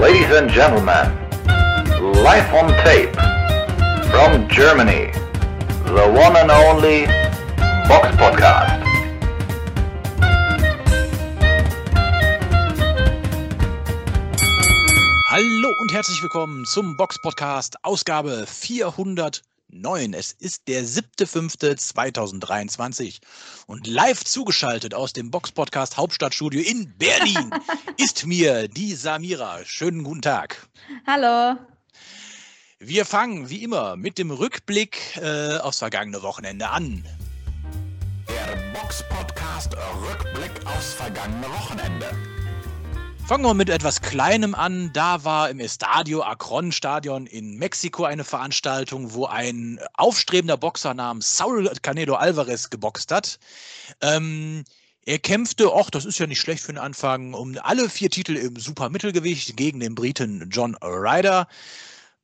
Ladies and gentlemen, live on tape from Germany, the one and only Box Podcast. Hallo und herzlich willkommen zum Box Podcast Ausgabe 409. Es ist der 7.5.2023 und live zugeschaltet aus dem Box Podcast Hauptstadtstudio in Berlin ist mir die Samira. Schönen guten Tag. Hallo. Wir fangen wie immer mit dem Rückblick äh, aufs vergangene Wochenende an. Der Box Podcast Rückblick aufs vergangene Wochenende. Fangen wir mit etwas Kleinem an. Da war im Estadio Akron Stadion in Mexiko eine Veranstaltung, wo ein aufstrebender Boxer namens Saul Canelo Alvarez geboxt hat. Ähm, er kämpfte, ach, das ist ja nicht schlecht für den Anfang, um alle vier Titel im Supermittelgewicht gegen den Briten John Ryder.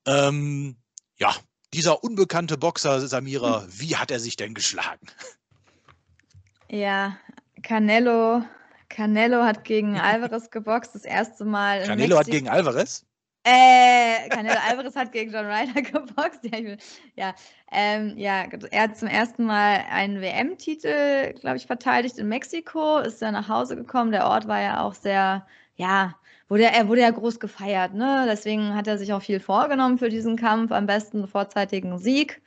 Ähm, ja, dieser unbekannte Boxer Samira, wie hat er sich denn geschlagen? Ja, Canelo Canelo hat gegen Alvarez geboxt, das erste Mal. Canelo hat gegen Alvarez? Äh, Canelo Alvarez hat gegen John Ryder geboxt. Ja, ich will, ja, ähm, ja, er hat zum ersten Mal einen WM-Titel, glaube ich, verteidigt in Mexiko, ist dann nach Hause gekommen. Der Ort war ja auch sehr, ja, wurde, er wurde ja groß gefeiert, ne? Deswegen hat er sich auch viel vorgenommen für diesen Kampf, am besten einen vorzeitigen Sieg.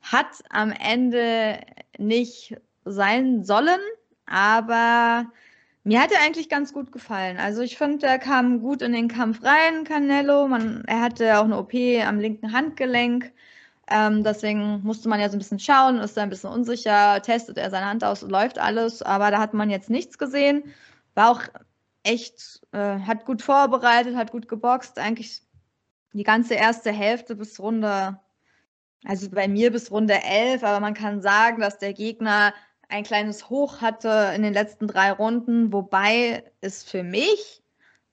Hat am Ende nicht sein sollen, aber mir hat er eigentlich ganz gut gefallen. Also ich finde, er kam gut in den Kampf rein, Canelo. Man, er hatte auch eine OP am linken Handgelenk. Ähm, deswegen musste man ja so ein bisschen schauen, ist da ein bisschen unsicher, testet er seine Hand aus, läuft alles, aber da hat man jetzt nichts gesehen. War auch echt, äh, hat gut vorbereitet, hat gut geboxt. Eigentlich die ganze erste Hälfte bis Runde, also bei mir bis Runde 11, aber man kann sagen, dass der Gegner ein kleines Hoch hatte in den letzten drei Runden, wobei es für mich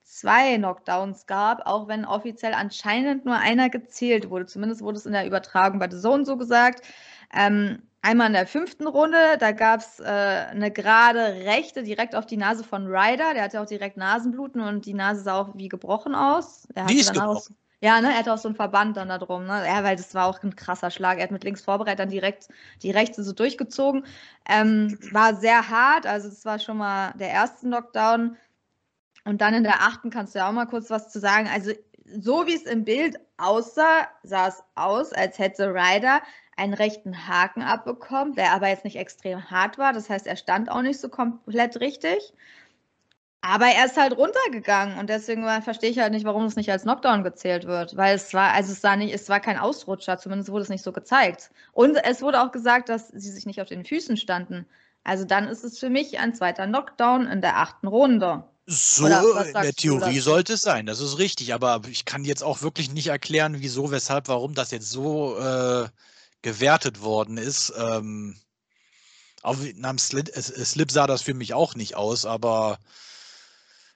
zwei Knockdowns gab, auch wenn offiziell anscheinend nur einer gezählt wurde. Zumindest wurde es in der Übertragung bei The Zone so gesagt. Ähm, einmal in der fünften Runde, da gab es äh, eine gerade rechte direkt auf die Nase von Ryder. Der hatte auch direkt Nasenbluten und die Nase sah auch wie gebrochen aus. Die ist gebrochen. Ja, ne, er hatte auch so einen Verband dann da drum, ne? Ja, weil das war auch ein krasser Schlag. Er hat mit links vorbereitet, dann direkt die rechte so durchgezogen. Ähm, war sehr hart, also das war schon mal der erste Knockdown. Und dann in der achten kannst du ja auch mal kurz was zu sagen. Also, so wie es im Bild aussah, sah es aus, als hätte Ryder einen rechten Haken abbekommen, der aber jetzt nicht extrem hart war. Das heißt, er stand auch nicht so komplett richtig. Aber er ist halt runtergegangen und deswegen verstehe ich halt nicht, warum es nicht als Knockdown gezählt wird, weil es war, also es war nicht, es war kein Ausrutscher, zumindest wurde es nicht so gezeigt. Und es wurde auch gesagt, dass sie sich nicht auf den Füßen standen. Also dann ist es für mich ein zweiter Knockdown in der achten Runde. So, in der Theorie sollte es sein, das ist richtig, aber ich kann jetzt auch wirklich nicht erklären, wieso, weshalb, warum das jetzt so äh, gewertet worden ist. Ähm, auf nach dem Slip, Slip sah das für mich auch nicht aus, aber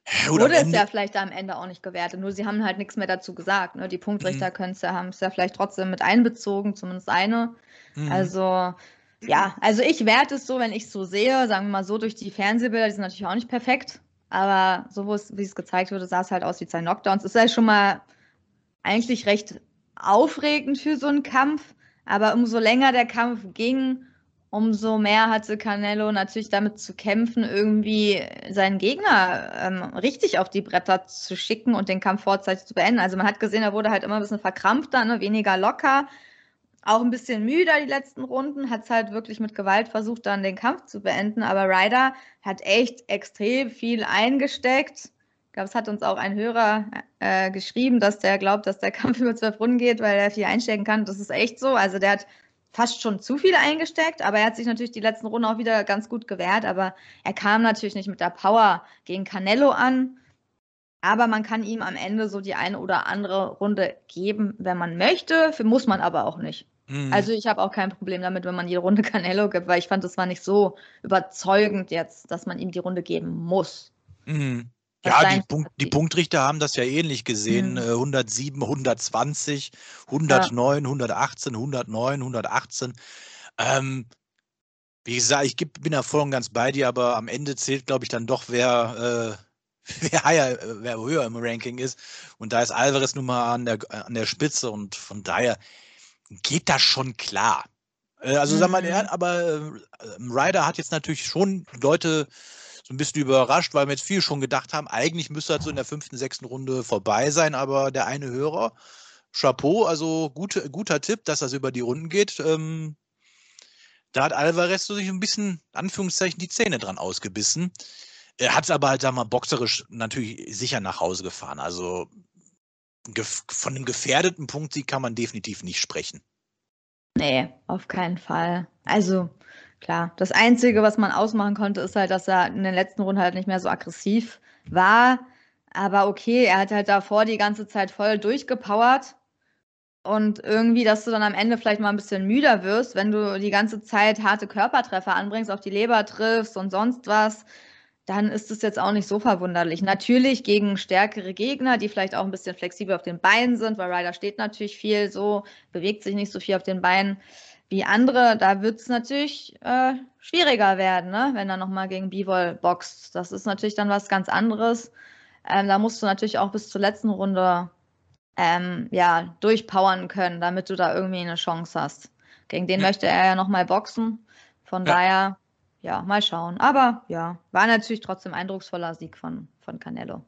am Wurde es ja vielleicht am Ende auch nicht gewertet, nur sie haben halt nichts mehr dazu gesagt. Ne? Die Punktrichter Mhm. können es ja, haben es ja vielleicht trotzdem mit einbezogen, zumindest eine. Mhm. Also, ja, also ich werte es so, wenn ich es so sehe, sagen wir mal so, durch die Fernsehbilder, die sind natürlich auch nicht perfekt, aber so wie es gezeigt wurde, sah es halt aus wie zwei Knockdowns. Ist ja schon mal eigentlich recht aufregend für so einen Kampf, aber umso länger der Kampf ging, umso mehr hatte Canelo natürlich damit zu kämpfen, irgendwie seinen Gegner ähm, richtig auf die Bretter zu schicken und den Kampf vorzeitig zu beenden. Also man hat gesehen, er wurde halt immer ein bisschen verkrampfter, ne, weniger locker auch ein bisschen müder die letzten Runden, hat es halt wirklich mit Gewalt versucht, dann den Kampf zu beenden. Aber Ryder hat echt extrem viel eingesteckt. Ich glaube, es hat uns auch ein Hörer äh, geschrieben, dass der glaubt, dass der Kampf über zwölf Runden geht, weil er viel einstecken kann. Das ist echt so. Also der hat fast schon zu viel eingesteckt, aber er hat sich natürlich die letzten Runden auch wieder ganz gut gewehrt. Aber er kam natürlich nicht mit der Power gegen Canelo an. Aber man kann ihm am Ende so die eine oder andere Runde geben, wenn man möchte. Für muss man aber auch nicht. Mhm. Also ich habe auch kein Problem damit, wenn man jede Runde Canelo gibt, weil ich fand, das war nicht so überzeugend jetzt, dass man ihm die Runde geben muss. Mhm. Was Ja, die, Punkt, die? Punktrichter haben das ja ähnlich gesehen. Mhm. Äh, 107, 120, 109, 118, 109, 118. Ähm, wie gesagt, ich bin da voll und ganz bei dir, aber am Ende zählt, glaube ich, dann doch, wer, äh, wer, higher, wer höher im Ranking ist. Und da ist Alvarez nun mal an der, an der Spitze und von daher geht das schon klar. Äh, also, mhm. sag mal, er, aber äh, Ryder hat jetzt natürlich schon Leute so ein bisschen überrascht, weil wir jetzt viel schon gedacht haben, eigentlich müsste das so in der fünften, sechsten Runde vorbei sein, aber der eine Hörer, Chapeau, also gut, guter Tipp, dass das über die Runden geht. Ähm, da hat Alvarez so sich ein bisschen, Anführungszeichen, die Zähne dran ausgebissen. Er hat es aber halt, sag mal, boxerisch natürlich sicher nach Hause gefahren. Also von einem gefährdeten Punktsieg kann man definitiv nicht sprechen. Nee, auf keinen Fall. Also, klar, das Einzige, was man ausmachen konnte, ist halt, dass er in der letzten Runde halt nicht mehr so aggressiv war. Aber okay, er hat halt davor die ganze Zeit voll durchgepowert. Und irgendwie, dass du dann am Ende vielleicht mal ein bisschen müder wirst, wenn du die ganze Zeit harte Körpertreffer anbringst, auf die Leber triffst und sonst was, dann ist es jetzt auch nicht so verwunderlich. Natürlich gegen stärkere Gegner, die vielleicht auch ein bisschen flexibel auf den Beinen sind, weil Ryder steht natürlich viel so, bewegt sich nicht so viel auf den Beinen wie andere. Da wird es natürlich äh, schwieriger werden, ne? wenn er nochmal gegen Bivol boxt. Das ist natürlich dann was ganz anderes. Ähm, da musst du natürlich auch bis zur letzten Runde ähm, ja, durchpowern können, damit du da irgendwie eine Chance hast. Gegen den ja. möchte er ja nochmal boxen. Von ja. daher ja, mal schauen. Aber ja, war natürlich trotzdem eindrucksvoller Sieg von, von Canelo.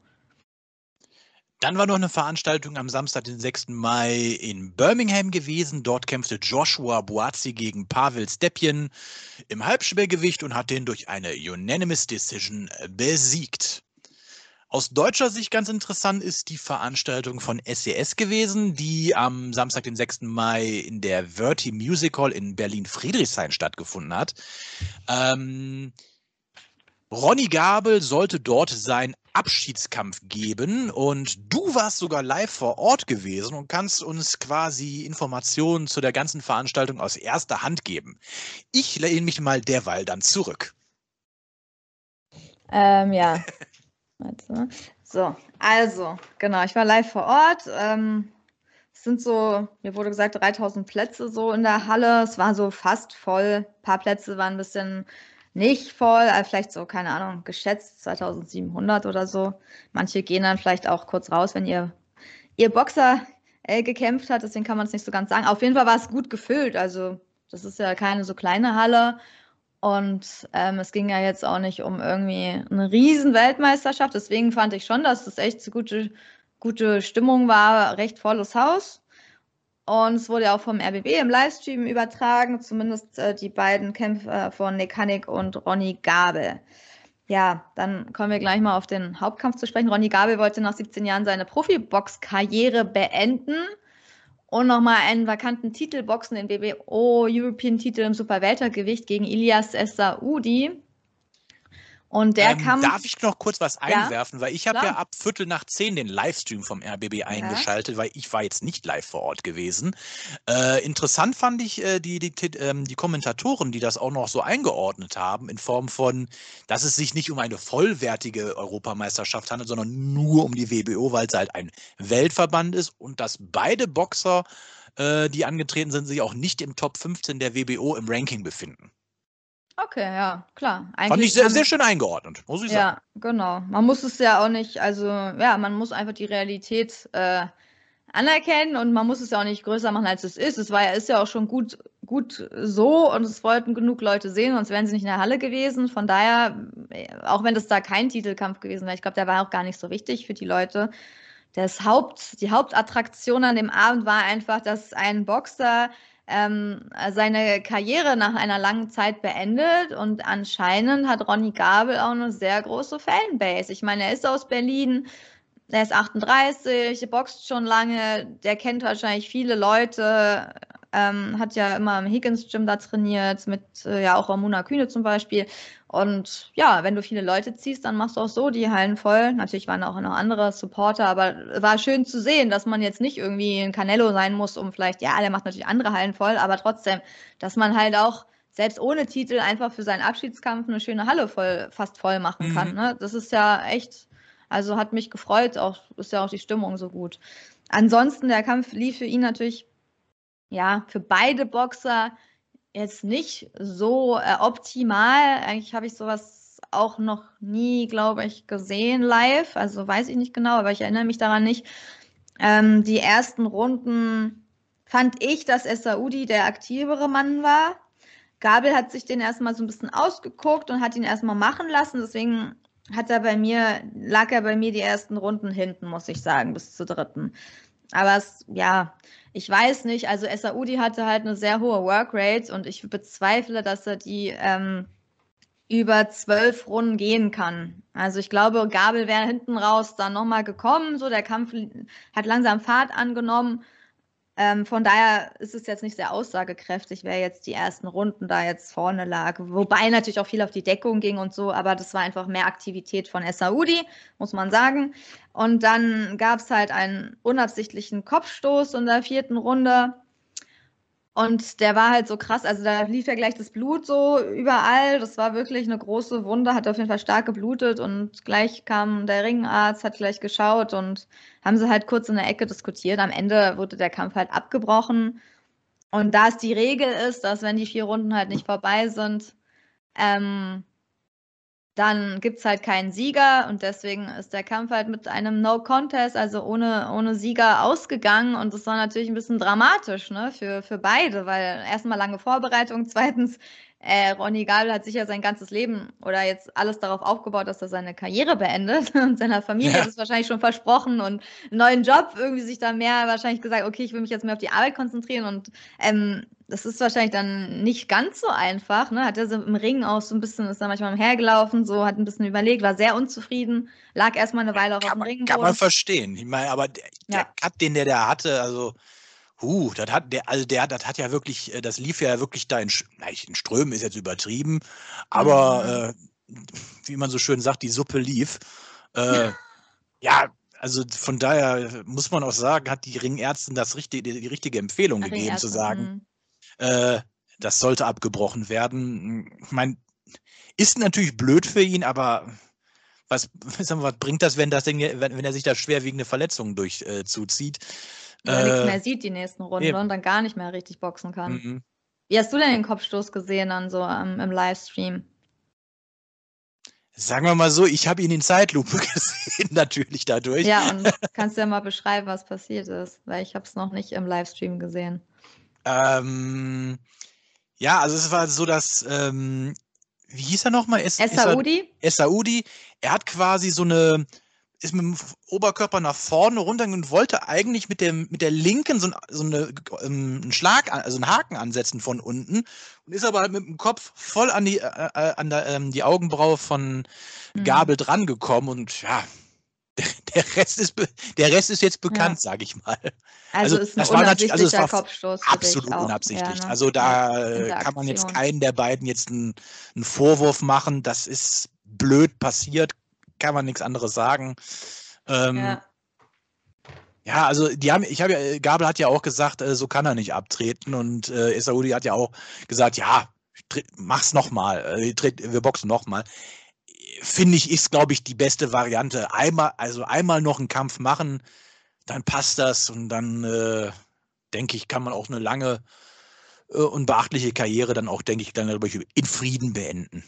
Dann war noch eine Veranstaltung am Samstag, den 6. Mai in Birmingham gewesen. Dort kämpfte Joshua Boazzi gegen Pavel Stepien im Halbschwergewicht und hat den durch eine Unanimous Decision besiegt. Aus deutscher Sicht ganz interessant ist die Veranstaltung von SES e gewesen, die am Samstag, den 6. Mai in der Verti Music Hall in Berlin-Friedrichshain stattgefunden hat. Ähm, Ronny Gabel sollte dort seinen Abschiedskampf geben und du warst sogar live vor Ort gewesen und kannst uns quasi Informationen zu der ganzen Veranstaltung aus erster Hand geben. Ich lehne mich mal derweil dann zurück. Ähm, ja. So, also, genau, ich war live vor Ort. Ähm, es sind so, mir wurde gesagt, 3000 Plätze so in der Halle. Es war so fast voll. Ein paar Plätze waren ein bisschen nicht voll, also vielleicht so, keine Ahnung, geschätzt 2700 oder so. Manche gehen dann vielleicht auch kurz raus, wenn ihr, ihr Boxer äh, gekämpft hat, deswegen kann man es nicht so ganz sagen. Auf jeden Fall war es gut gefüllt, also das ist ja keine so kleine Halle. Und ähm, es ging ja jetzt auch nicht um irgendwie eine riesen Weltmeisterschaft. Deswegen fand ich schon, dass es echt gute, gute Stimmung war, recht volles Haus. Und es wurde auch vom RBB im Livestream übertragen, zumindest äh, die beiden Kämpfe äh, von Nick Hannig und Ronny Gabel. Ja, dann kommen wir gleich mal auf den Hauptkampf zu sprechen. Ronny Gabel wollte nach 17 Jahren seine Profibox-Karriere beenden und nochmal einen vakanten Titel boxen, den BBO European Titel im Superweltergewicht gegen Ilias Essaoudi. Und der ähm, kam. Darf ich noch kurz was einwerfen? Ja, weil ich habe ja ab Viertel nach zehn den Livestream vom RBB eingeschaltet, ja. weil ich war jetzt nicht live vor Ort gewesen. Äh, interessant fand ich äh, die, die, ähm, die, Kommentatoren, die das auch noch so eingeordnet haben, in Form von, dass es sich nicht um eine vollwertige Europameisterschaft handelt, sondern nur um die WBO, weil es halt ein Weltverband ist und dass beide Boxer, äh, die angetreten sind, sich auch nicht im Top 15 der WBO im Ranking befinden. Okay, ja, klar. Eigentlich Fand ich sehr, sehr schön eingeordnet, muss ich sagen. Ja, genau. Man muss es ja auch nicht, also ja, man muss einfach die Realität äh, anerkennen und man muss es ja auch nicht größer machen, als es ist. Es war ja, ist ja auch schon gut, gut so und es wollten genug Leute sehen, sonst wären sie nicht in der Halle gewesen. Von daher, äh, auch wenn das da kein Titelkampf gewesen wäre, ich glaube, der war auch gar nicht so wichtig für die Leute. Das Haupt, die Hauptattraktion an dem Abend war einfach, dass ein Boxer ähm, seine Karriere nach einer langen Zeit beendet und anscheinend hat Ronny Gabel auch eine sehr große Fanbase. Ich meine, er ist aus Berlin, er ist 38, boxt schon lange, der kennt wahrscheinlich viele Leute, ähm, hat ja immer im Higgins Gym da trainiert, mit äh, ja auch Ramona Kühne zum Beispiel. Und ja, wenn du viele Leute ziehst, dann machst du auch so die Hallen voll. Natürlich waren auch noch andere Supporter, aber war schön zu sehen, dass man jetzt nicht irgendwie ein Canelo sein muss, um vielleicht, ja, der macht natürlich andere Hallen voll, aber trotzdem, dass man halt auch selbst ohne Titel einfach für seinen Abschiedskampf eine schöne Halle voll, fast voll machen kann. Mhm. Ne? Das ist ja echt, also hat mich gefreut, auch ist ja auch die Stimmung so gut. Ansonsten, der Kampf lief für ihn natürlich, ja, für beide Boxer jetzt nicht so äh, optimal. Eigentlich habe ich sowas auch noch nie, glaube ich, gesehen live. Also weiß ich nicht genau, aber ich erinnere mich daran nicht. Ähm, die ersten Runden fand ich, dass Essaudi der aktivere Mann war. Gabel hat sich den erstmal so ein bisschen ausgeguckt und hat ihn erstmal machen lassen. Deswegen hat er bei mir, lag er bei mir die ersten Runden hinten, muss ich sagen, bis zur dritten. Aber es, ja, ich weiß nicht. Also Saudi hatte halt eine sehr hohe Workrate und ich bezweifle, dass er die ähm, über zwölf Runden gehen kann. Also ich glaube, Gabel wäre hinten raus dann nochmal gekommen. So, der Kampf hat langsam Fahrt angenommen. Ähm, von daher ist es jetzt nicht sehr aussagekräftig, wer jetzt die ersten Runden da jetzt vorne lag. Wobei natürlich auch viel auf die Deckung ging und so, aber das war einfach mehr Aktivität von Saudi, muss man sagen. Und dann gab es halt einen unabsichtlichen Kopfstoß in der vierten Runde. Und der war halt so krass, also da lief ja gleich das Blut so überall. Das war wirklich eine große Wunde, hat auf jeden Fall stark geblutet und gleich kam der Ringarzt, hat gleich geschaut und haben sie halt kurz in der Ecke diskutiert. Am Ende wurde der Kampf halt abgebrochen. Und da es die Regel ist, dass wenn die vier Runden halt nicht vorbei sind, ähm, dann gibt es halt keinen Sieger und deswegen ist der Kampf halt mit einem No-Contest, also ohne, ohne Sieger ausgegangen und das war natürlich ein bisschen dramatisch ne, für, für beide, weil erstmal lange Vorbereitung, zweitens äh, Ronny Gabel hat sicher sein ganzes Leben oder jetzt alles darauf aufgebaut, dass er seine Karriere beendet und seiner Familie ja. das wahrscheinlich schon versprochen und einen neuen Job irgendwie sich da mehr wahrscheinlich gesagt, okay, ich will mich jetzt mehr auf die Arbeit konzentrieren und ähm, das ist wahrscheinlich dann nicht ganz so einfach. Ne? Hat er so im Ring auch so ein bisschen, ist da manchmal umhergelaufen, so hat ein bisschen überlegt, war sehr unzufrieden, lag erstmal eine Weile auch kann auf dem Ring. Kann man verstehen. Ich meine, aber der, ja. der Cut, den der da hatte, also, huh, das hat der, also der, das hat ja wirklich, äh, das lief ja wirklich da in, in Strömen, ist jetzt übertrieben, aber mhm. äh, wie man so schön sagt, die Suppe lief. Äh, ja, also von daher muss man auch sagen, hat die Ringärztin das richtige, die, die richtige Empfehlung gegeben, zu sagen, mhm. Äh, das sollte abgebrochen werden. Ich meine, ist natürlich blöd für ihn, aber was, was bringt das, wenn, das Ding, wenn, wenn er sich da schwerwiegende Verletzungen durch äh, zuzieht? Er äh, nichts mehr sieht die nächsten Runden eben. und dann gar nicht mehr richtig boxen kann. Mhm. Wie hast du denn den Kopfstoß gesehen dann so ähm, im Livestream? Sagen wir mal so, ich habe ihn in Zeitlupe gesehen, natürlich dadurch. Ja, und kannst du ja mal beschreiben, was passiert ist, weil ich habe es noch nicht im Livestream gesehen. Ähm, ja, also es war so, dass, ähm, wie hieß er nochmal? Es, Essaudi? Essaudi. Er hat quasi so eine, ist mit dem Oberkörper nach vorne runter und wollte eigentlich mit, dem, mit der linken so, so eine, ähm, einen Schlag, also einen Haken ansetzen von unten und ist aber halt mit dem Kopf voll an die, äh, äh an der, ähm, die Augenbraue von mhm. Gabel mhm. drangekommen und ja, der, Rest ist, der Rest ist jetzt bekannt, ja. sage ich mal. Also, also ist ein das war natürlich, also es war Kopfstoß absolut unabsichtlich. Ja, ne? Also da kann man jetzt keinen der beiden jetzt einen, einen, Vorwurf machen. Das ist blöd passiert, kann man nichts anderes sagen. Ähm, ja. Ja, also die haben, ich habe ja, Gabel hat ja auch gesagt, äh, so kann er nicht abtreten und äh, Esaudi hat ja auch gesagt, ja, mach's nochmal, äh, wir boxen nochmal finde ich, ist, glaube ich, die beste Variante. Einmal, also einmal noch einen Kampf machen, dann passt das und dann äh, denke ich, kann man auch eine lange äh, und beachtliche Karriere dann auch, denke ich, dann in Frieden beenden.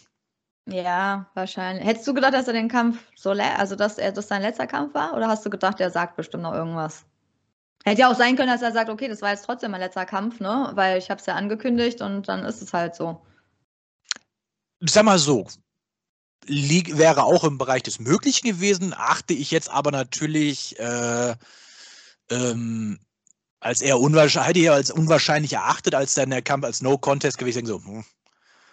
Ja, wahrscheinlich. Hättest du gedacht, dass er den Kampf so, also dass er das sein letzter Kampf war, oder hast du gedacht, er sagt bestimmt noch irgendwas? Hätte ja auch sein können, dass er sagt, okay, das war jetzt trotzdem mein letzter Kampf, ne? Weil ich habe es ja angekündigt und dann ist es halt so. Sag mal so, wäre auch im Bereich des Möglichen gewesen, achte ich jetzt aber natürlich äh, ähm, als eher unwahrscheinlich, hätte ich als unwahrscheinlich erachtet, als dann der Kampf als No Contest gewesen. So, hm,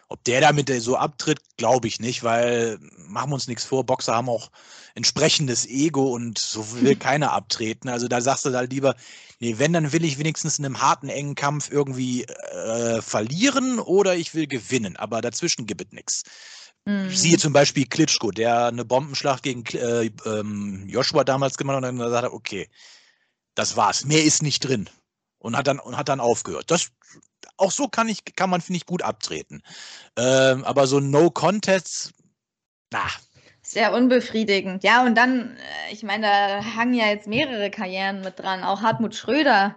ob der damit so abtritt, glaube ich nicht, weil machen wir uns nichts vor, Boxer haben auch entsprechendes Ego und so will keiner abtreten. Also da sagst du da lieber, nee, wenn, dann will ich wenigstens in einem harten, engen Kampf irgendwie äh, verlieren oder ich will gewinnen, aber dazwischen gibt es nichts. Mhm. Siehe zum Beispiel Klitschko, der eine Bombenschlacht gegen äh, ähm, Joshua damals gemacht hat und dann gesagt hat, okay, das war's, mehr ist nicht drin. Und hat dann, und hat dann aufgehört. Das, auch so kann, ich, kann man, finde ich, gut abtreten. Ähm, aber so No Contest, na. Sehr unbefriedigend. Ja, und dann, äh, ich meine, da hangen ja jetzt mehrere Karrieren mit dran. Auch Hartmut Schröder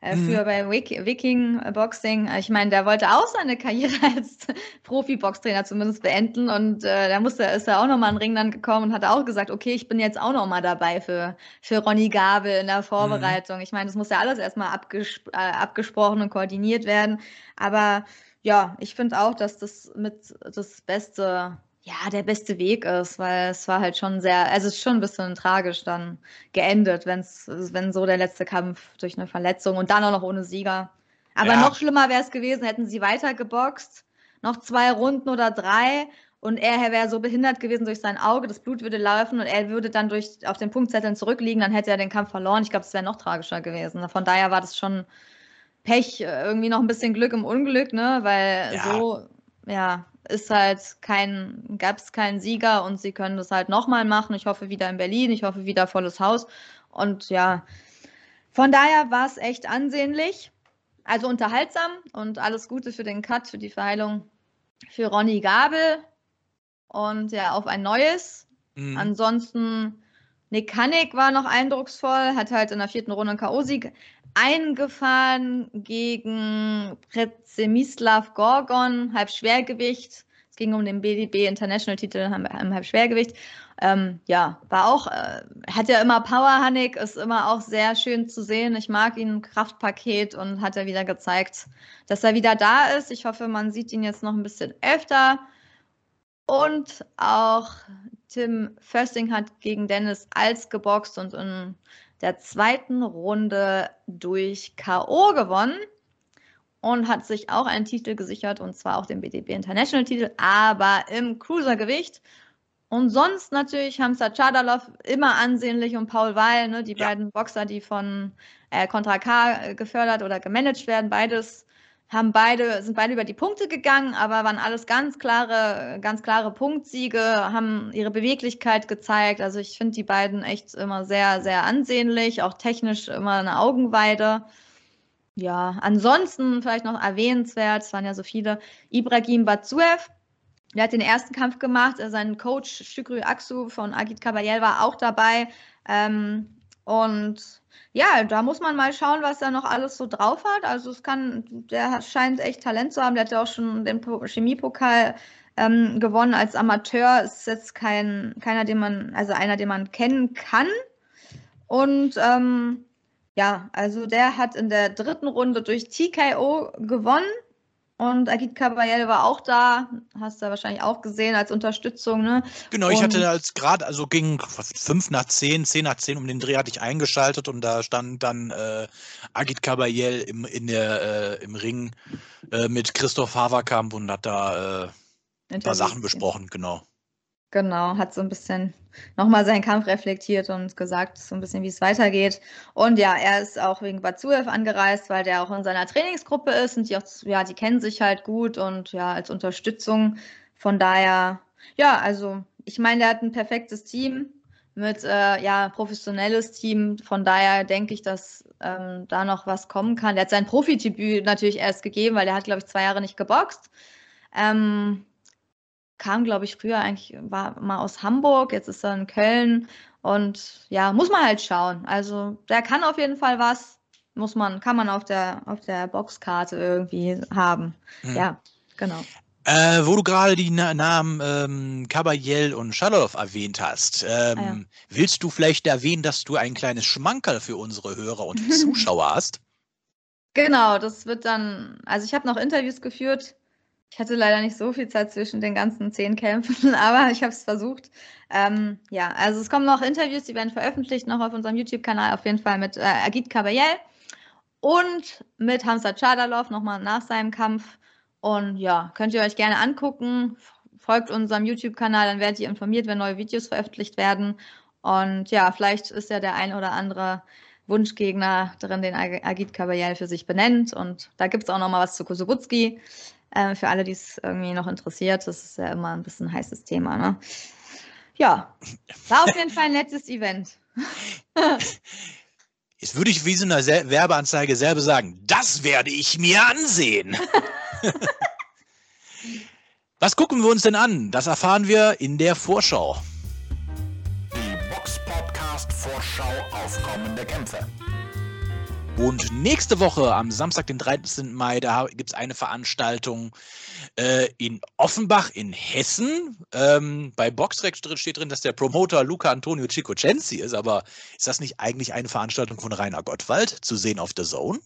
äh, Mhm. früher bei Wik Viking Boxing. Ich meine, der wollte auch seine Karriere als Profi-Boxtrainer zumindest beenden und äh, da musste, ist er auch nochmal in den Ring dann gekommen und hat auch gesagt, okay, ich bin jetzt auch nochmal dabei für, für Ronny Gabel in der Vorbereitung. Ich meine, das muss ja alles erstmal abges äh, abgesprochen und koordiniert werden. Aber ja, ich finde auch, dass das mit das beste, ja, der beste Weg ist, weil es war halt schon sehr, also es ist schon ein bisschen tragisch dann geendet, wenn's, wenn so der letzte Kampf durch eine Verletzung und dann auch noch ohne Sieger. Aber Ja. noch schlimmer wäre es gewesen, hätten sie weiter geboxt, noch zwei Runden oder drei und er wäre so behindert gewesen durch sein Auge, das Blut würde laufen und er würde dann durch auf den Punktzetteln zurückliegen, dann hätte er den Kampf verloren. Ich glaube, es wäre noch tragischer gewesen. Von daher war das schon Pech, äh, irgendwie noch ein bisschen Glück im Unglück, ne? Weil Ja. so, ja, ist halt kein, gab es keinen Sieger und sie können das halt nochmal machen. Ich hoffe wieder in Berlin, ich hoffe wieder volles Haus. Und ja, von daher war es echt ansehnlich, also unterhaltsam und alles Gute für den Cut, für die Verheilung für Ronny Gabel und ja, auf ein neues. Mhm. Ansonsten, Nick Hannig war noch eindrucksvoll, hat halt in der vierten Runde einen K.O.-Sieg eingefahren gegen Przemyslav Gorgon, Halbschwergewicht. Es ging um den BDB International-Titel im Halbschwergewicht. Ähm, ja, war auch, äh, hat ja immer Power, Hannig, ist immer auch sehr schön zu sehen. Ich mag ihn, Kraftpaket und hat er wieder gezeigt, dass er wieder da ist. Ich hoffe, man sieht ihn jetzt noch ein bisschen öfter. Und auch Tim Fösting hat gegen Dennis Als geboxt und in der zweiten Runde durch K.O. gewonnen und hat sich auch einen Titel gesichert und zwar auch den BDB International Titel, aber im Cruisergewicht. Und sonst natürlich Hamza Chadalov immer ansehnlich und Paul Weil, ne, die Ja. beiden Boxer, die von äh, Contra K gefördert oder gemanagt werden, beides haben beide, sind beide über die Punkte gegangen, aber waren alles ganz klare, ganz klare Punktsiege, haben ihre Beweglichkeit gezeigt. Also ich finde die beiden echt immer sehr, sehr ansehnlich, auch technisch immer eine Augenweide. Ja, ansonsten vielleicht noch erwähnenswert, es waren ja so viele, Ibrahim Batsuev, der hat den ersten Kampf gemacht, sein Coach Shukri Aksu von Agit Kabayel war auch dabei. Ähm, und ja, da muss man mal schauen, was er noch alles so drauf hat. Also es kann, der scheint echt Talent zu haben. Der hat ja auch schon den Po- Chemiepokal ähm, gewonnen als Amateur. Ist jetzt kein, keiner, den man, also einer, den man kennen kann. Und ähm, ja, also der hat in der dritten Runde durch TKO gewonnen. Und Agit Kabayel war auch da, hast du ja wahrscheinlich auch gesehen als Unterstützung, ne? Genau, ich Und- hatte als gerade, also ging fünf nach zehn, zehn nach zehn um den Dreh hatte ich eingeschaltet und da stand dann äh, Agit Kabayel im, in der, äh, im Ring äh, mit Christoph Haverkamp und hat da äh, ein paar Sachen besprochen, genau. Genau, hat so ein bisschen nochmal seinen Kampf reflektiert und gesagt, so ein bisschen, wie es weitergeht. Und ja, er ist auch wegen Batsuev angereist, weil der auch in seiner Trainingsgruppe ist und die auch, ja, die kennen sich halt gut und ja, als Unterstützung. Von daher, ja, also ich meine, der hat ein perfektes Team mit, äh, ja, professionelles Team. Von daher denke ich, dass ähm, da noch was kommen kann. Der hat sein Profidebüt natürlich erst gegeben, weil der hat, glaube ich, zwei Jahre nicht geboxt. Ähm, kam, glaube ich, früher eigentlich, war mal aus Hamburg, jetzt ist er in Köln und ja, muss man halt schauen. Also der kann auf jeden Fall was, muss man, kann man auf der, auf der Boxkarte irgendwie haben. Mhm. Ja, genau. Äh, wo du gerade die Na Namen ähm, Kabayel und Schalow erwähnt hast, ähm, Ah, ja. willst du vielleicht erwähnen, dass du ein kleines Schmankerl für unsere Hörer und Zuschauer hast? Genau, das wird dann, also ich habe noch Interviews geführt. Ich hatte leider nicht so viel Zeit zwischen den ganzen zehn Kämpfen, aber ich habe es versucht. Ähm, ja, also es kommen noch Interviews, die werden veröffentlicht, noch auf unserem YouTube-Kanal, auf jeden Fall mit äh, Agit Kabayel und mit Hamza Chadalov nochmal nach seinem Kampf. Und ja, könnt ihr euch gerne angucken. Folgt unserem YouTube-Kanal, dann werdet ihr informiert, wenn neue Videos veröffentlicht werden. Und ja, vielleicht ist ja der ein oder andere Wunschgegner drin, den Ag- Agit Kabayel für sich benennt. Und da gibt es auch noch mal was zu Kosubutski. Äh, für alle, die es irgendwie noch interessiert, das ist ja immer ein bisschen ein heißes Thema. Ne? Ja, war auf jeden Fall ein nettes Event. Jetzt würde ich wie so eine Sel Werbeanzeige selber sagen, das werde ich mir ansehen. Was gucken wir uns denn an? Das erfahren wir in der Vorschau. Die Box Podcast Vorschau auf kommende Kämpfe. Und nächste Woche, am Samstag, den 13. Mai, da gibt es eine Veranstaltung äh, in Offenbach in Hessen. Ähm, bei Boxrec steht drin, dass der Promoter Luca Antonio Cicocenzi ist, aber ist das nicht eigentlich eine Veranstaltung von Rainer Gottwald zu sehen auf The Zone?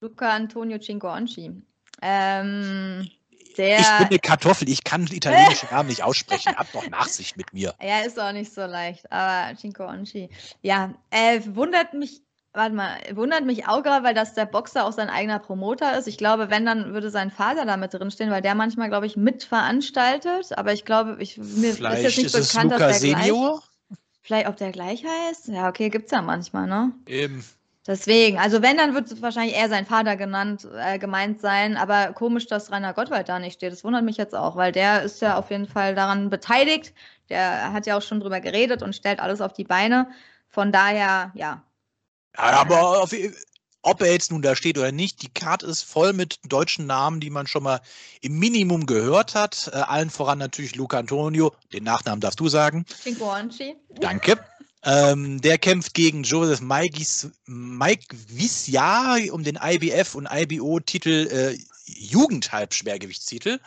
Luca Antonio Cinquonci. Ähm, der, ich bin eine Kartoffel, ich kann italienische Namen nicht aussprechen. Hab doch Nachsicht mit mir. Ja, ist auch nicht so leicht, aber Cinquonci. Ja, äh, wundert mich Warte mal, wundert mich auch gerade, weil das der Boxer auch sein eigener Promoter ist. Ich glaube, wenn, dann würde sein Vater da mit drinstehen, weil der manchmal, glaube ich, mitveranstaltet. Aber ich glaube, ich, mir Vielleicht ist jetzt nicht ist bekannt, es Luca dass der Senior? gleich, vielleicht, ob der gleich heißt. Ja, okay, gibt's ja manchmal, ne? Eben. Deswegen, also wenn, dann wird wahrscheinlich eher sein Vater genannt, äh, gemeint sein, aber komisch, dass Rainer Gottwald da nicht steht. Das wundert mich jetzt auch, weil der ist ja auf jeden Fall daran beteiligt. Der hat ja auch schon drüber geredet und stellt alles auf die Beine. Von daher, ja. Ja, aber auf, ob er jetzt nun da steht oder nicht, die Karte ist voll mit deutschen Namen, die man schon mal im Minimum gehört hat. Äh, allen voran natürlich Luca Antonio, den Nachnamen darfst du sagen. Cinquonci. Danke. Ähm, der kämpft gegen Joseph Mike Visja um den IBF und IBO-Titel äh, Jugendhalbschwergewichtstitel.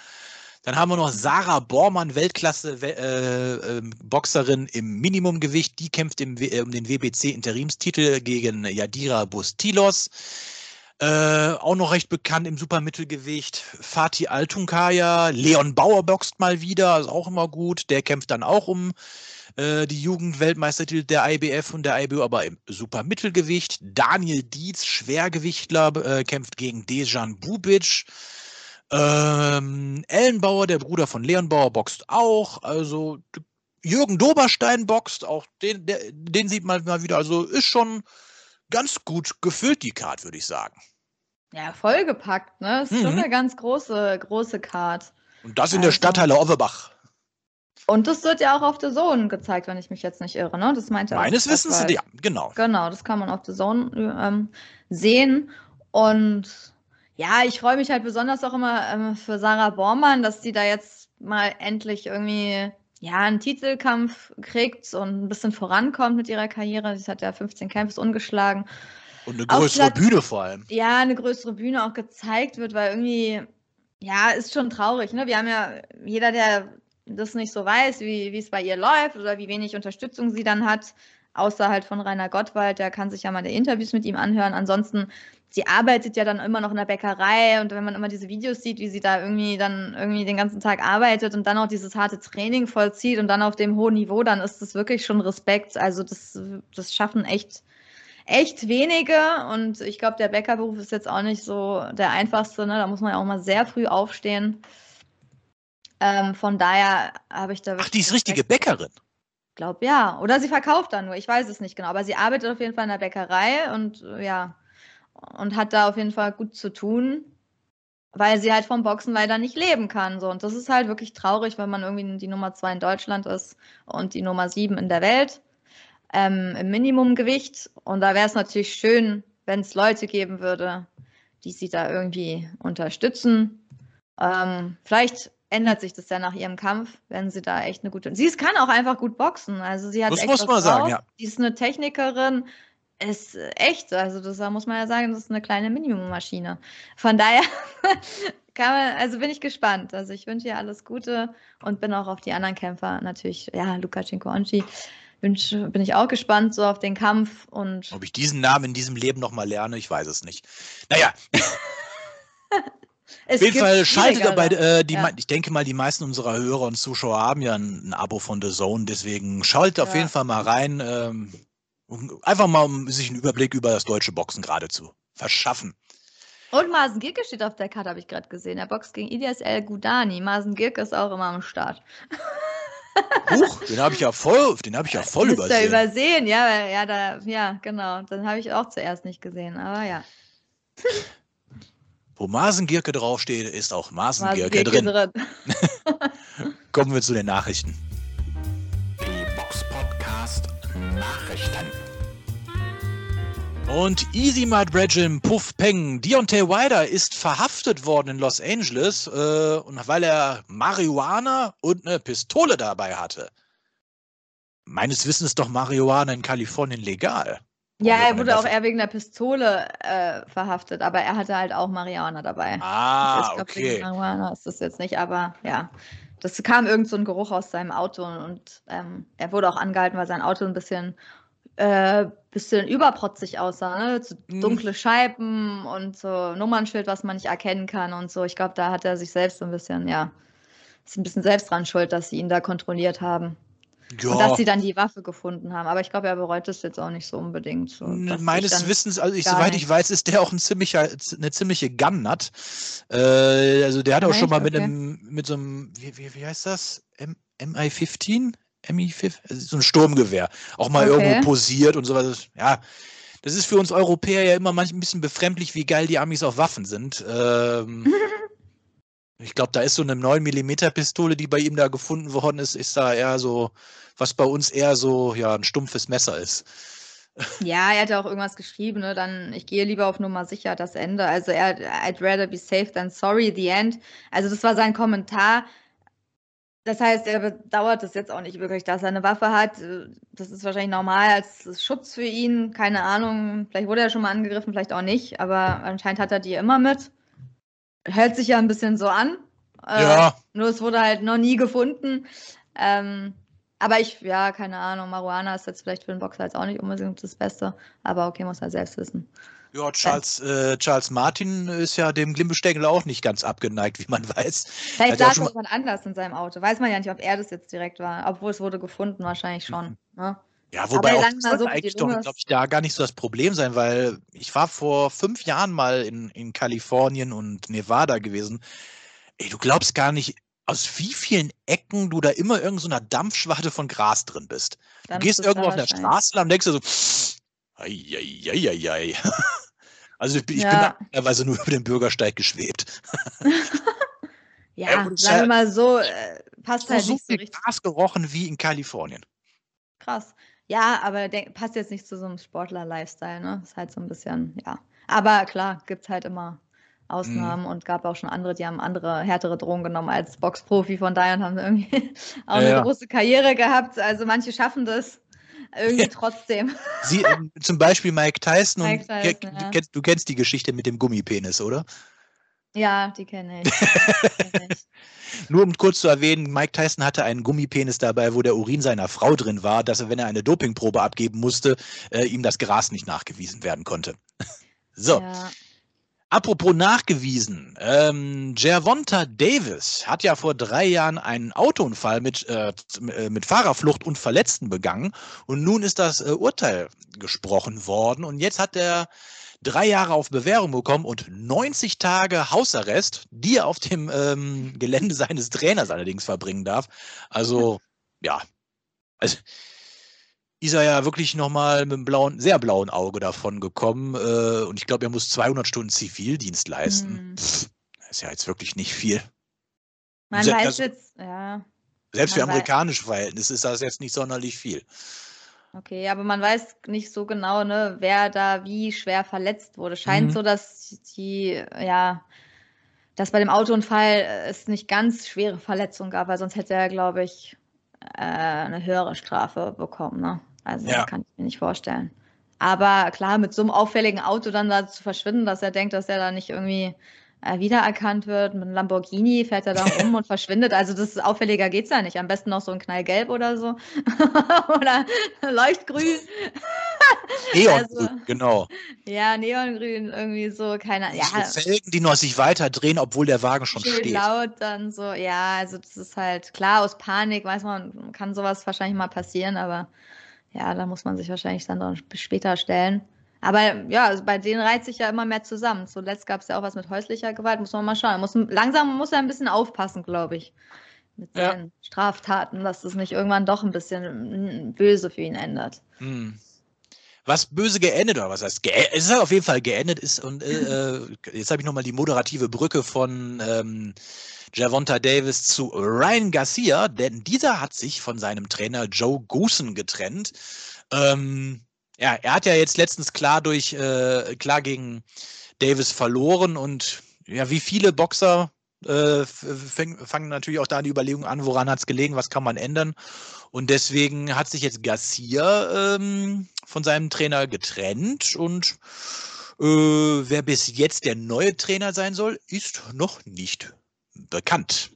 Dann haben wir noch Sarah Bormann, Weltklasse-Boxerin äh, im Minimumgewicht. Die kämpft im, äh, um den WBC-Interimstitel gegen Yadira Bustilos. Äh, auch noch recht bekannt im Supermittelgewicht. Fatih Altunkaya, Leon Bauer boxt mal wieder, ist auch immer gut. Der kämpft dann auch um äh, die Jugendweltmeistertitel der IBF und der IBO, aber im Supermittelgewicht. Daniel Dietz, Schwergewichtler, äh, kämpft gegen Dejan Bubic. Ähm, Ellenbauer, der Bruder von Leon Bauer, boxt auch. Also Jürgen Doberstein boxt, auch den, der, den sieht man mal wieder. Also ist schon ganz gut gefüllt, die Card, würde ich sagen. Ja, vollgepackt, ne? Ist schon Mhm. eine ganz große, große Card. Und das in der Also- Stadtteile Overbach. Und das wird ja auch auf The Zone gezeigt, wenn ich mich jetzt nicht irre, ne? Das meinte auch Meines Wissens, ja, genau. Genau, das kann man auf The Zone ähm, sehen. Und ja, ich freue mich halt besonders auch immer ähm, für Sarah Bormann, dass sie da jetzt mal endlich irgendwie ja, einen Titelkampf kriegt und ein bisschen vorankommt mit ihrer Karriere. Sie hat ja 15 Kämpfe ungeschlagen. Und eine größere Platz- Bühne vor allem. Ja, eine größere Bühne auch gezeigt wird, weil irgendwie, ja, ist schon traurig. Ne? Wir haben ja, jeder, der das nicht so weiß, wie wie es bei ihr läuft oder wie wenig Unterstützung sie dann hat, außer halt von Rainer Gottwald, der kann sich ja mal die Interviews mit ihm anhören. Ansonsten, sie arbeitet ja dann immer noch in der Bäckerei und wenn man immer diese Videos sieht, wie sie da irgendwie dann irgendwie den ganzen Tag arbeitet und dann auch dieses harte Training vollzieht und dann auf dem hohen Niveau, dann ist das wirklich schon Respekt. Also das, das schaffen echt echt wenige und ich glaube, der Bäckerberuf ist jetzt auch nicht so der einfachste. Ne? Da muss man ja auch mal sehr früh aufstehen. Ähm, von daher habe ich da Ach, die ist richtige Bäckerin. Ich glaube ja. Oder sie verkauft da nur, ich weiß es nicht genau. Aber sie arbeitet auf jeden Fall in der Bäckerei und äh, ja, und hat da auf jeden Fall gut zu tun, weil sie halt vom Boxen leider nicht leben kann. So. Und das ist halt wirklich traurig, wenn man irgendwie die Nummer zwei in Deutschland ist und die Nummer sieben in der Welt ähm, im Minimumgewicht. Und da wäre es natürlich schön, wenn es Leute geben würde, die sie da irgendwie unterstützen. Ähm, vielleicht ändert sich das ja nach ihrem Kampf, wenn sie da echt eine gute. Sie kann auch einfach gut boxen. Also sie hat Das echt muss man sagen, ja. Die ist eine Technikerin. Ist äh, echt, also das da muss man ja sagen, das ist eine kleine Minimummaschine. Von daher kann man, also bin ich gespannt. Also ich wünsche ihr alles Gute und bin auch auf die anderen Kämpfer natürlich, ja, Lukashenko Onchi, wünsch, bin ich auch gespannt so auf den Kampf und Ob ich diesen Namen in diesem Leben nochmal lerne, ich weiß es nicht. Naja, es auf jeden Fall schaltet dabei, äh, die, Ja. ich denke mal, die meisten unserer Hörer und Zuschauer haben ja ein, ein Abo von The Zone, deswegen schaltet auf Ja. jeden Fall mal rein. Ähm, um, einfach mal, um sich einen Überblick über das deutsche Boxen gerade zu verschaffen. Und Marsen Girke steht auf der Karte, habe ich gerade gesehen. Er boxt gegen Ilyas El Gudani. Marsen Girke ist auch immer am Start. Huch, den habe ich ja voll, den habe ich ja voll ihr übersehen. übersehen, ja, ja, da, ja, genau. Dann habe ich auch zuerst nicht gesehen, aber ja. Wo Masengirke draufsteht, ist auch Marsen Masengirke Girke drin. Kommen wir zu den Nachrichten. Nachrichten. Und Easy Mad Bredgin Puff Peng, Deontay Wilder ist verhaftet worden in Los Angeles, äh, und weil er Marihuana und eine Pistole dabei hatte. Meines Wissens ist doch Marihuana in Kalifornien legal. Ja, er wurde auch eher wegen der Pistole äh, verhaftet, aber er hatte halt auch Marihuana dabei. Ah, ich glaube, wegen okay. Marihuana ist das jetzt nicht, aber ja. Das kam irgend so ein Geruch aus seinem Auto und ähm, er wurde auch angehalten, weil sein Auto ein bisschen, äh, bisschen überprotzig aussah. Ne? So Mhm. dunkle Scheiben und so Nummernschild, was man nicht erkennen kann und so. Ich glaube, da hat er sich selbst so ein bisschen, ja, ist ein bisschen selbst dran schuld, dass sie ihn da kontrolliert haben. Und dass Ja, sie dann die Waffe gefunden haben. Aber ich glaube, er bereut es jetzt auch nicht so unbedingt. So, meines Wissens, also ich, soweit ich weiß, ist der auch ein ziemlicher, eine ziemliche Gunnut. Äh, also der hat auch schon Echt? mal mit Okay. einem, mit so einem, wie, wie, wie heißt das? M MI-15? MI-5? Also so ein Sturmgewehr. Auch mal Okay. irgendwo posiert und sowas. Ja, das ist für uns Europäer ja immer manchmal ein bisschen befremdlich, wie geil die Amis auf Waffen sind. Ähm, ich glaube, da ist so eine 9 mm Pistole, die bei ihm da gefunden worden ist, ist da eher so, was bei uns eher so, ja, ein stumpfes Messer ist. Ja, er hat ja auch irgendwas geschrieben, ne? Dann, ich gehe lieber auf Nummer sicher, das Ende. Also er, I'd rather be safe than sorry, the end. Also das war sein Kommentar. Das heißt, er bedauert es jetzt auch nicht wirklich, dass er eine Waffe hat. Das ist wahrscheinlich normal als Schutz für ihn. Keine Ahnung. Vielleicht wurde er schon mal angegriffen, vielleicht auch nicht. Aber anscheinend hat er die immer mit. Hört sich ja ein bisschen so an. Äh, Ja. Nur es wurde halt noch nie gefunden. Ähm, aber ich, ja, keine Ahnung. Marihuana ist jetzt vielleicht für den Boxer jetzt auch nicht unbedingt das Beste. Aber okay, muss er selbst wissen. Ja, Charles, äh, Charles Martin ist ja dem Glimmbestängel auch nicht ganz abgeneigt, wie man weiß. Vielleicht auch saß schon auch jemand anders in seinem Auto. Weiß man ja nicht, ob er das jetzt direkt war. Obwohl es wurde gefunden, wahrscheinlich schon. Ne? Ja, wobei Aber auch das mal sollte so, eigentlich doch, glaube ich, da gar nicht so das Problem sein, weil ich war vor fünf Jahren mal in, in Kalifornien und Nevada gewesen. Ey, du glaubst gar nicht, aus wie vielen Ecken du da immer irgend so einer Dampfschwarte von Gras drin bist. Du Dann gehst ist es irgendwo auf der. Straße lang und denkst dir so, ei. Also ich bin, ich bin Ja. da teilweise nur über den Bürgersteig geschwebt. Ja, Ja, es sagen wir mal so, äh, passt halt so nicht so richtig Gras gerochen wie in Kalifornien. krass. Ja, aber denk, passt jetzt nicht zu so einem Sportler-Lifestyle, ne? Ist halt so ein bisschen, ja. Aber klar, gibt's halt immer Ausnahmen und gab auch schon andere, die haben andere, härtere Drogen genommen als Boxprofi, von daher und haben irgendwie auch Ja, eine ja. große Karriere gehabt. Also manche schaffen das irgendwie Ja. trotzdem. Sie, ähm, zum Beispiel Mike Tyson Mike und Tyson, ke- ja. du, kennst, du kennst die Geschichte mit dem Gummipenis, oder? Ja, die kenne ich. Kenn ich. Nur um kurz zu erwähnen, Mike Tyson hatte einen Gummipenis dabei, wo der Urin seiner Frau drin war, dass er, wenn er eine Dopingprobe abgeben musste, äh, ihm das Gras nicht nachgewiesen werden konnte. So, Ja. Apropos nachgewiesen, ähm, Gervonta Davis hat ja vor drei Jahren einen Autounfall mit, äh, äh, mit Fahrerflucht und Verletzten begangen und nun ist das äh, Urteil gesprochen worden und jetzt hat er drei Jahre auf Bewährung bekommen und 90 Tage Hausarrest, die er auf dem ähm, Gelände seines Trainers allerdings verbringen darf. Also, ja. Also, ist er ja wirklich nochmal mit einem blauen, sehr blauen Auge davon gekommen. Äh, und ich glaube, er muss 200 Stunden Zivildienst leisten. Mhm. Pff, das ist ja jetzt wirklich nicht viel. Man Se- weiß also- jetzt, ja. Selbst für Man amerikanische Verhältnisse ist das jetzt nicht sonderlich viel. Okay, aber man weiß nicht so genau, ne, wer da wie schwer verletzt wurde. Scheint Mhm. so, dass die, ja, dass bei dem Autounfall es nicht ganz schwere Verletzungen gab, weil sonst hätte er, glaube ich, äh, eine höhere Strafe bekommen, ne? Also Ja. kann ich mir nicht vorstellen. Aber klar, mit so einem auffälligen Auto dann da zu verschwinden, dass er denkt, dass er da nicht irgendwie äh, wiedererkannt wird. Mit einem Lamborghini fährt er da rum und verschwindet. Also das ist auffälliger geht's ja nicht. Am besten noch so ein Knallgelb oder so. oder Leuchtgrün. Eon, Also- genau. Ja, Neongrün, irgendwie so, keine ja, So Felgen, die noch sich weiter drehen, obwohl der Wagen schon steht. laut dann so. Ja, also das ist halt klar, aus Panik, weiß man, kann sowas wahrscheinlich mal passieren, aber ja, da muss man sich wahrscheinlich dann noch später stellen. Aber ja, also bei denen reiht sich ja immer mehr zusammen. Zuletzt gab es ja auch was mit häuslicher Gewalt, muss man mal schauen. Muss, langsam muss er ein bisschen aufpassen, glaube ich, mit Ja. seinen Straftaten, dass es nicht irgendwann doch ein bisschen mm, böse für ihn ändert. Hm. Was böse geendet, oder was heißt geendet? Es ist halt auf jeden Fall geendet ist und äh, äh, jetzt habe ich nochmal die moderative Brücke von ähm, Javonta Davis zu Ryan Garcia, denn dieser hat sich von seinem Trainer Joe Goosen getrennt. Ähm, ja, er hat ja jetzt letztens klar durch äh, klar gegen Davis verloren und ja, wie viele Boxer äh, fangen natürlich auch da die Überlegungen an, woran hat es gelegen, was kann man ändern. Und deswegen hat sich jetzt Garcia ähm, von seinem Trainer getrennt und äh, wer bis jetzt der neue Trainer sein soll, ist noch nicht bekannt.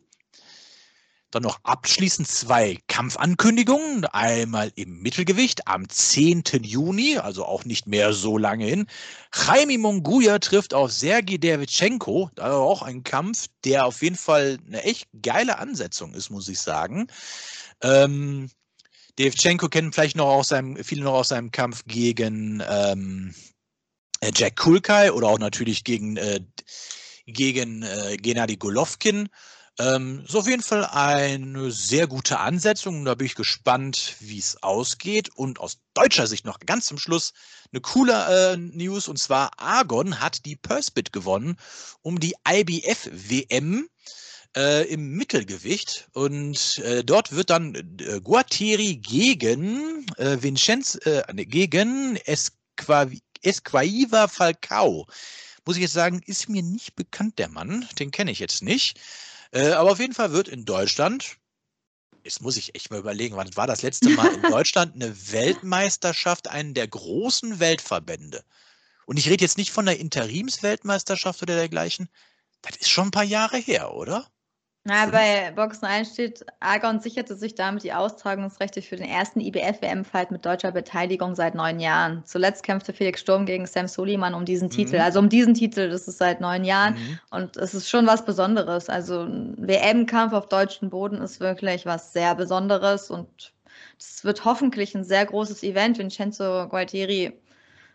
Dann noch abschließend zwei Kampfankündigungen. Einmal im Mittelgewicht am 10. Juni, also auch nicht mehr so lange hin. Jaime Monguia trifft auf Sergei Dervichenko. Da auch ein Kampf, der auf jeden Fall eine echt geile Ansetzung ist, muss ich sagen. Ähm, Dervichenko kennen vielleicht noch aus seinem, viele noch aus seinem Kampf gegen ähm, äh, Jack Kulkai oder auch natürlich gegen, äh, gegen äh, Gennady Golovkin. Ähm, ist auf jeden Fall eine sehr gute Ansetzung. Da bin ich gespannt, wie es ausgeht. Und aus deutscher Sicht noch ganz zum Schluss eine coole äh, News. Und zwar Argon hat die Purse-Bit gewonnen um die IBF-WM äh, im Mittelgewicht. Und äh, dort wird dann äh, Guattieri gegen äh, Vincenz, äh, gegen Esquavi Esquaiva Falcao. Muss ich jetzt sagen, ist mir nicht bekannt, der Mann. Den kenne ich jetzt nicht. Äh, aber auf jeden Fall wird in Deutschland, jetzt muss ich echt mal überlegen, wann war das letzte Mal in Deutschland eine Weltmeisterschaft, einen der großen Weltverbände. Und ich rede jetzt nicht von der Interimsweltmeisterschaft oder dergleichen. Das ist schon ein paar Jahre her, oder? Na, bei Boxen 1 steht, Argon sicherte sich damit die Austragungsrechte für den ersten IBF-WM-Fight mit deutscher Beteiligung seit neun Jahren. Zuletzt kämpfte Felix Sturm gegen Sam Soliman um diesen Titel. Mhm. Also um diesen Titel, das ist seit neun Jahren. Mhm. Und es ist schon was Besonderes. Also ein WM-Kampf auf deutschem Boden ist wirklich was sehr Besonderes. Und es wird hoffentlich ein sehr großes Event. Vincenzo Gualtieri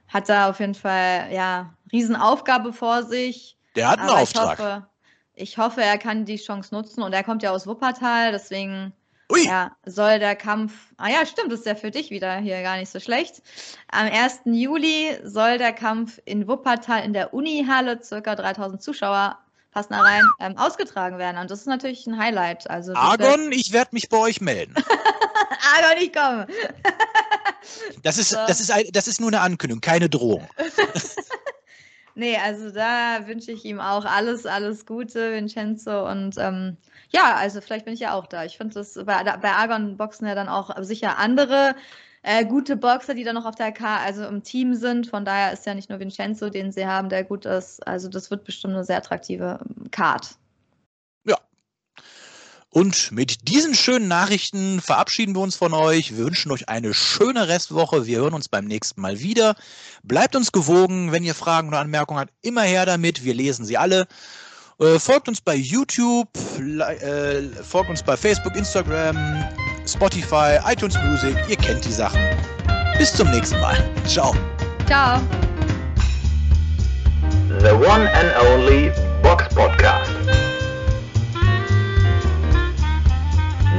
hat da auf jeden Fall, ja, Riesenaufgabe vor sich. Der hat einen Aber Auftrag. Ich hoffe, er kann die Chance nutzen und er kommt ja aus Wuppertal, deswegen ja, soll der Kampf. Ah ja, stimmt, das ist ja für dich wieder hier gar nicht so schlecht. Am 1. Juli soll der Kampf in Wuppertal in der Unihalle, circa 3000 Zuschauer, passen da rein, ähm, ausgetragen werden. Und das ist natürlich ein Highlight. Also Argon, ich werde mich bei euch melden. Argon, ich komme. Das ist, So. das, ist ein, das ist nur eine Ankündigung, keine Drohung. Nee, also da wünsche ich ihm auch alles, alles Gute, Vincenzo. Und ähm, ja, also vielleicht bin ich ja auch da. Ich finde das bei, bei Argon boxen ja dann auch sicher andere äh, gute Boxer, die dann noch auf der K, also im Team sind. Von daher ist ja nicht nur Vincenzo, den sie haben, der gut ist. Also das wird bestimmt eine sehr attraktive Card. Und mit diesen schönen Nachrichten verabschieden wir uns von euch. Wir wünschen euch eine schöne Restwoche. Wir hören uns beim nächsten Mal wieder. Bleibt uns gewogen. Wenn ihr Fragen oder Anmerkungen habt, immer her damit. Wir lesen sie alle. Äh, folgt uns bei YouTube, äh, folgt uns bei Facebook, Instagram, Spotify, iTunes Music. Ihr kennt die Sachen. Bis zum nächsten Mal. Ciao. Ciao. The one and only Box Podcast.